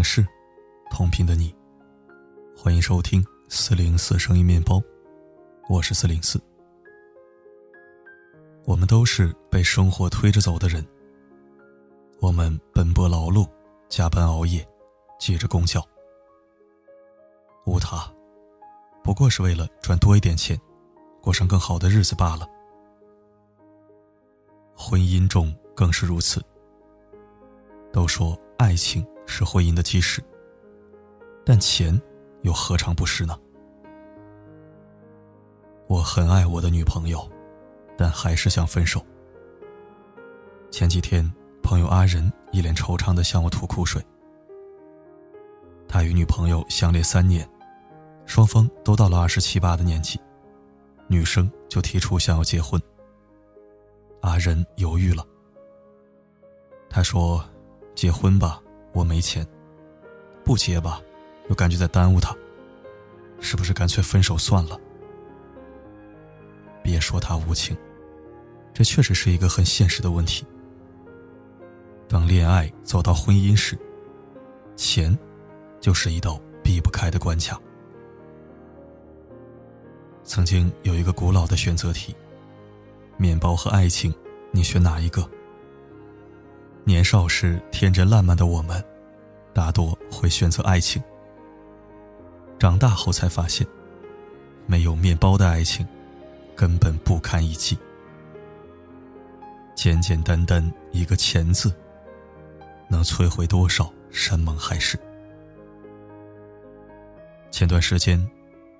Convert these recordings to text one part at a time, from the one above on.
往事，同频的你，欢迎收听四零四声音面包，我是四零四。我们都是被生活推着走的人，我们奔波劳碌，加班熬夜，挤着公交，无他，不过是为了赚多一点钱，过上更好的日子罢了。婚姻中更是如此。都说爱情是婚姻的基石，但钱又何尝不是呢？我很爱我的女朋友，但还是想分手。前几天，朋友阿仁一脸惆怅的向我吐苦水。他与女朋友相恋三年，双方都到了二十七八的年纪，女生就提出想要结婚。阿仁犹豫了，他说。结婚吧，我没钱；不结吧，又感觉在耽误他。是不是干脆分手算了？别说他无情，这确实是一个很现实的问题。当恋爱走到婚姻时，钱就是一道避不开的关卡。曾经有一个古老的选择题：面包和爱情，你选哪一个？年少时天真烂漫的我们，大多会选择爱情。长大后才发现，没有面包的爱情，根本不堪一击。简简单单一个“钱”字，能摧毁多少山盟海誓？前段时间，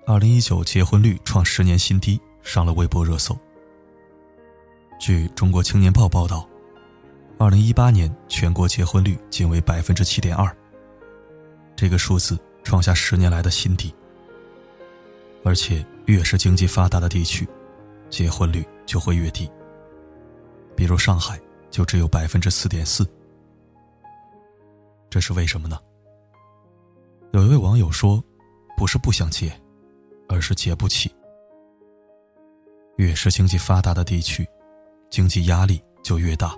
二零一九结婚率创十年新低，上了微博热搜。据中国青年报报道。二零一八年全国结婚率仅为百分之七点二，这个数字创下十年来的新低。而且越是经济发达的地区，结婚率就会越低。比如上海就只有百分之四点四，这是为什么呢？有一位网友说：“不是不想结，而是结不起。”越是经济发达的地区，经济压力就越大。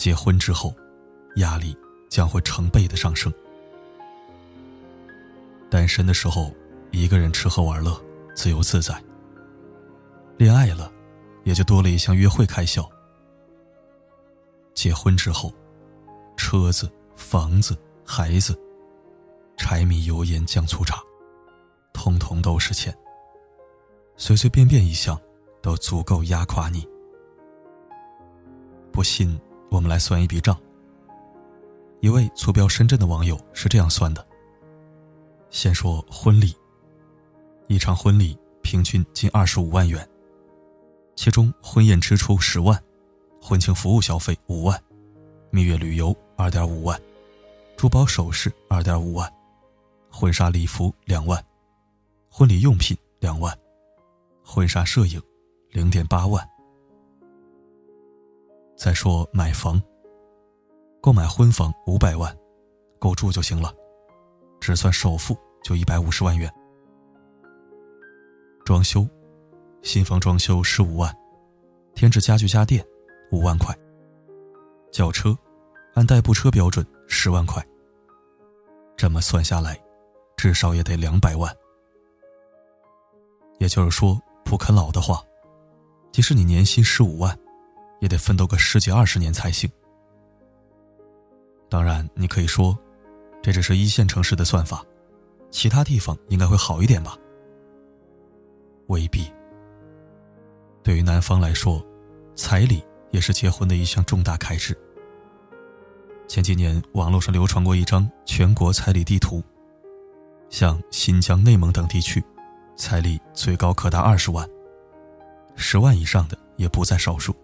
结婚之后，压力将会成倍的上升。单身的时候，一个人吃喝玩乐，自由自在。恋爱了，也就多了一项约会开销。结婚之后，车子、房子、孩子，柴米油盐酱醋茶，通通都是钱。随随便便一项，都足够压垮你。不信？我们来算一笔账。一位坐标深圳的网友是这样算的：先说婚礼，一场婚礼平均近二十五万元，其中婚宴支出十万，婚庆服务消费五万，蜜月旅游二点五万，珠宝首饰二点五万，婚纱礼服两万，婚礼用品两万，婚纱摄影零点八万。再说买房，购买婚房五百万，够住就行了，只算首付就一百五十万元。装修，新房装修十五万，添置家具家电五万块。轿车，按代步车标准十万块。这么算下来，至少也得两百万。也就是说，不啃老的话，即使你年薪十五万。也得奋斗个十几二十年才行。当然，你可以说，这只是一线城市的算法，其他地方应该会好一点吧？未必。对于男方来说，彩礼也是结婚的一项重大开支。前几年，网络上流传过一张全国彩礼地图，像新疆、内蒙等地区，彩礼最高可达二十万，十万以上的也不在少数。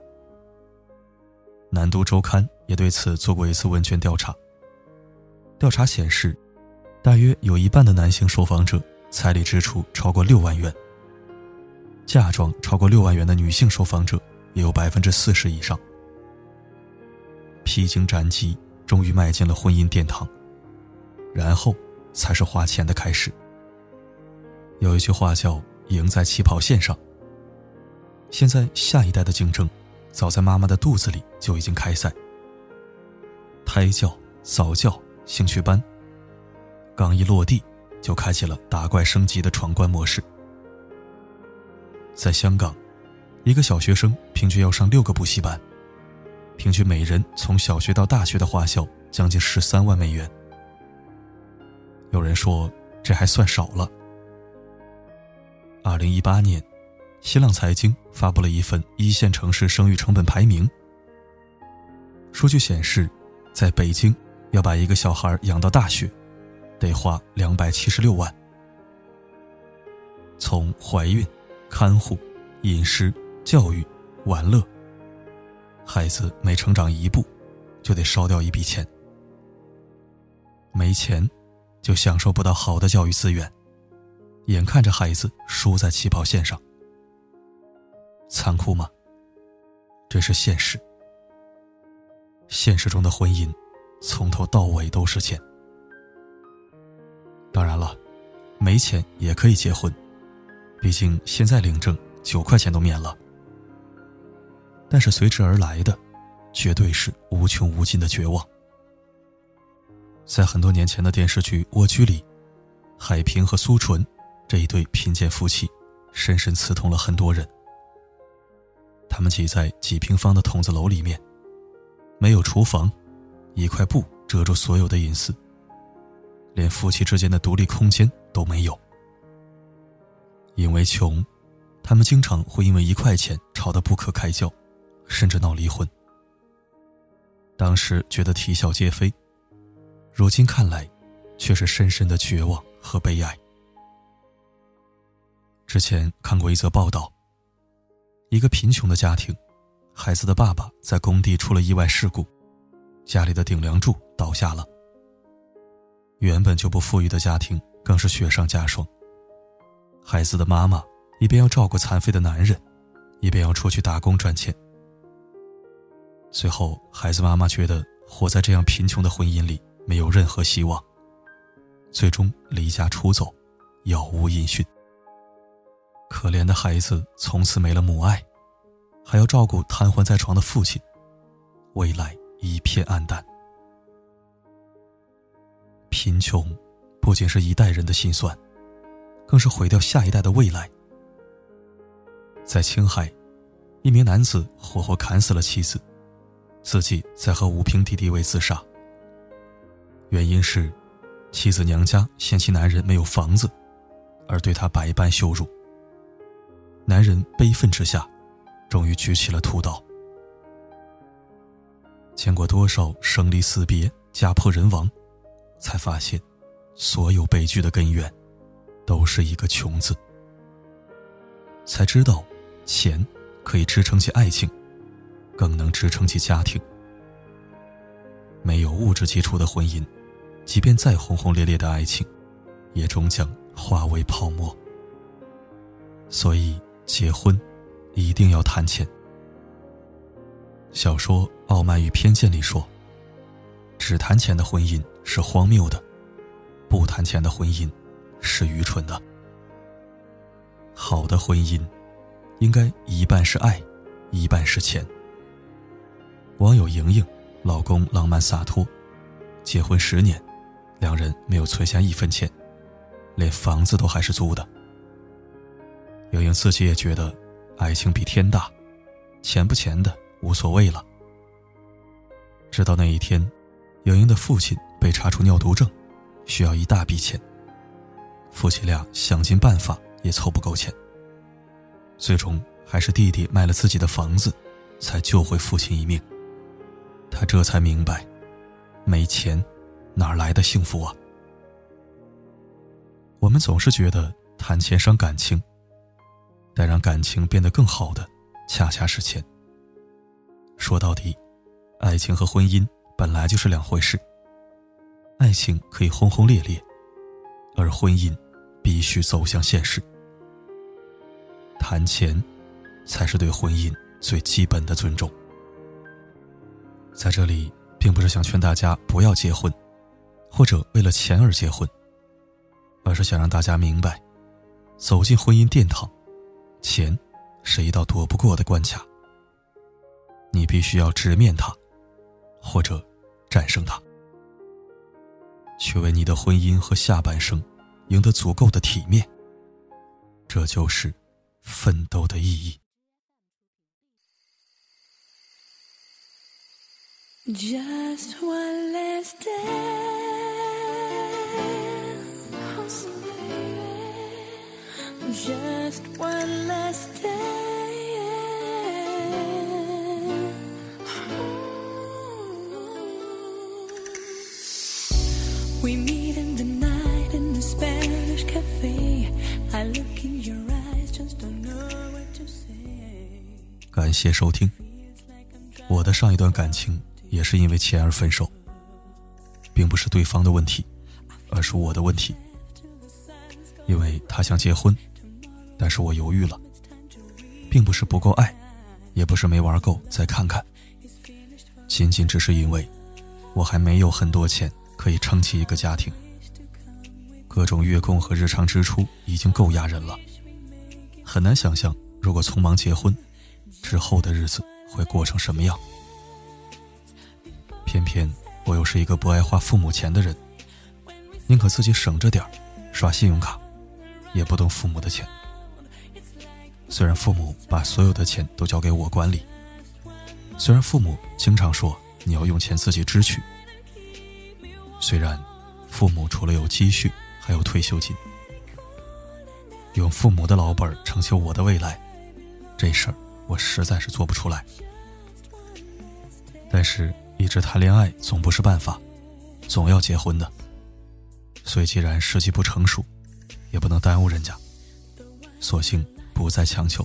南都周刊也对此做过一次问卷调查。调查显示，大约有一半的男性受访者彩礼支出超过六万元。嫁妆超过六万元的女性受访者也有百分之四十以上。披荆斩棘，终于迈进了婚姻殿堂，然后才是花钱的开始。有一句话叫“赢在起跑线上”。现在下一代的竞争。早在妈妈的肚子里就已经开赛。胎教、早教、兴趣班。刚一落地，就开启了打怪升级的闯关模式。在香港，一个小学生平均要上六个补习班，平均每人从小学到大学的花销将近十三万美元。有人说这还算少了。二零一八年，新浪财经发布了一份一线城市生育成本排名。数据显示，在北京，要把一个小孩养到大学，得花两百七十六万。从怀孕、看护、饮食、教育、玩乐，孩子每成长一步，就得烧掉一笔钱。没钱，就享受不到好的教育资源，眼看着孩子输在起跑线上，残酷吗？这是现实。现实中的婚姻，从头到尾都是钱。当然了，没钱也可以结婚，毕竟现在领证九块钱都免了。但是随之而来的，绝对是无穷无尽的绝望。在很多年前的电视剧《蜗居》里，海平和苏纯这一对贫贱夫妻，深深刺痛了很多人。他们挤在几平方的筒子楼里面。没有厨房，一块布遮住所有的隐私，连夫妻之间的独立空间都没有。因为穷，他们经常会因为一块钱吵得不可开交，甚至闹离婚。当时觉得啼笑皆非，如今看来，却是深深的绝望和悲哀。之前看过一则报道，一个贫穷的家庭。孩子的爸爸在工地出了意外事故，家里的顶梁柱倒下了。原本就不富裕的家庭更是雪上加霜。孩子的妈妈一边要照顾残废的男人，一边要出去打工赚钱。最后，孩子妈妈觉得活在这样贫穷的婚姻里没有任何希望，最终离家出走，杳无音讯。可怜的孩子从此没了母爱。还要照顾瘫痪在床的父亲，未来一片暗淡。贫穷不仅是一代人的心酸，更是毁掉下一代的未来。在青海，一名男子活活砍死了妻子，自己在和武平弟弟为自杀。原因是，妻子娘家嫌弃男人没有房子，而对他百般羞辱。男人悲愤之下。终于举起了屠刀。见过多少生离死别、家破人亡，才发现，所有悲剧的根源，都是一个“穷”字。才知道，钱可以支撑起爱情，更能支撑起家庭。没有物质基础的婚姻，即便再轰轰烈烈的爱情，也终将化为泡沫。所以，结婚。一定要谈钱。小说《傲慢与偏见》里说：“只谈钱的婚姻是荒谬的，不谈钱的婚姻是愚蠢的。好的婚姻，应该一半是爱，一半是钱。”网友莹莹，老公浪漫洒脱，结婚十年，两人没有存下一分钱，连房子都还是租的。莹莹自己也觉得。爱情比天大，钱不钱的无所谓了。直到那一天，莹莹的父亲被查出尿毒症，需要一大笔钱。夫妻俩想尽办法也凑不够钱，最终还是弟弟卖了自己的房子，才救回父亲一命。他这才明白，没钱哪来的幸福啊？我们总是觉得谈钱伤感情。但让感情变得更好的，恰恰是钱。说到底，爱情和婚姻本来就是两回事。爱情可以轰轰烈烈，而婚姻必须走向现实。谈钱，才是对婚姻最基本的尊重。在这里，并不是想劝大家不要结婚，或者为了钱而结婚，而是想让大家明白，走进婚姻殿堂。钱，是一道躲不过的关卡。你必须要直面它，或者战胜它。去为你的婚姻和下半生赢得足够的体面。这就是奋斗的意义。Just one last Just one last day. We meet in the night in the Spanish cafe. I look in your eyes, just don't know what to say. 感谢收听。我的上一段感情也是因为钱而分手，并不是对方的问题，而是我的问题。因为他想结婚。但是我犹豫了，并不是不够爱，也不是没玩够再看看，仅仅只是因为，我还没有很多钱可以撑起一个家庭，各种月供和日常支出已经够压人了，很难想象如果匆忙结婚，之后的日子会过成什么样。偏偏我又是一个不爱花父母钱的人，宁可自己省着点刷信用卡，也不动父母的钱。虽然父母把所有的钱都交给我管理，虽然父母经常说你要用钱自己支取，虽然父母除了有积蓄还有退休金，用父母的老本成就我的未来，这事儿我实在是做不出来。但是，一直谈恋爱总不是办法，总要结婚的。所以，既然时机不成熟，也不能耽误人家，索性。不再强求，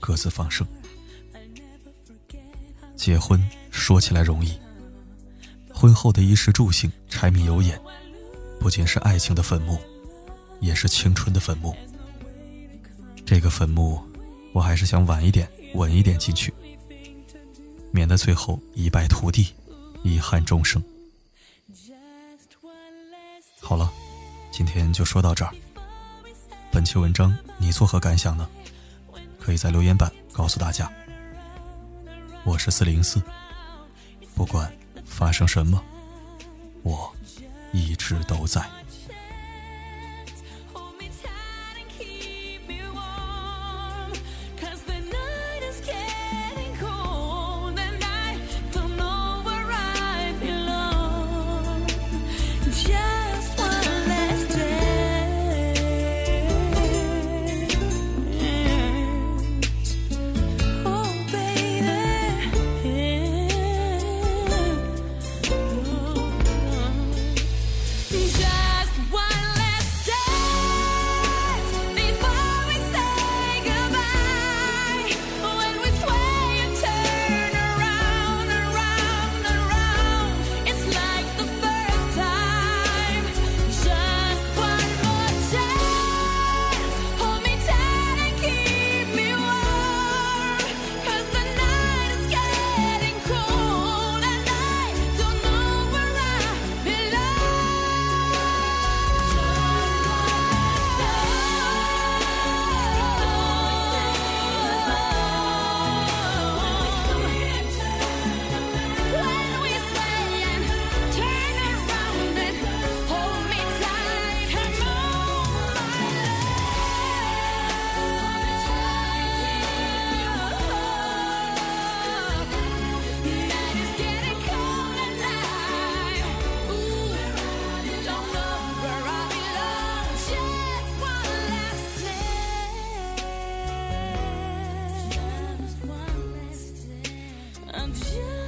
各自放生。结婚说起来容易，婚后的衣食住行、柴米油盐，不仅是爱情的坟墓，也是青春的坟墓。这个坟墓，我还是想晚一点、稳一点进去，免得最后一败涂地，遗憾终生。好了，今天就说到这儿。本期文章你作何感想呢？可以在留言板告诉大家。我是四零四，不管发生什么，我一直都在。I'm just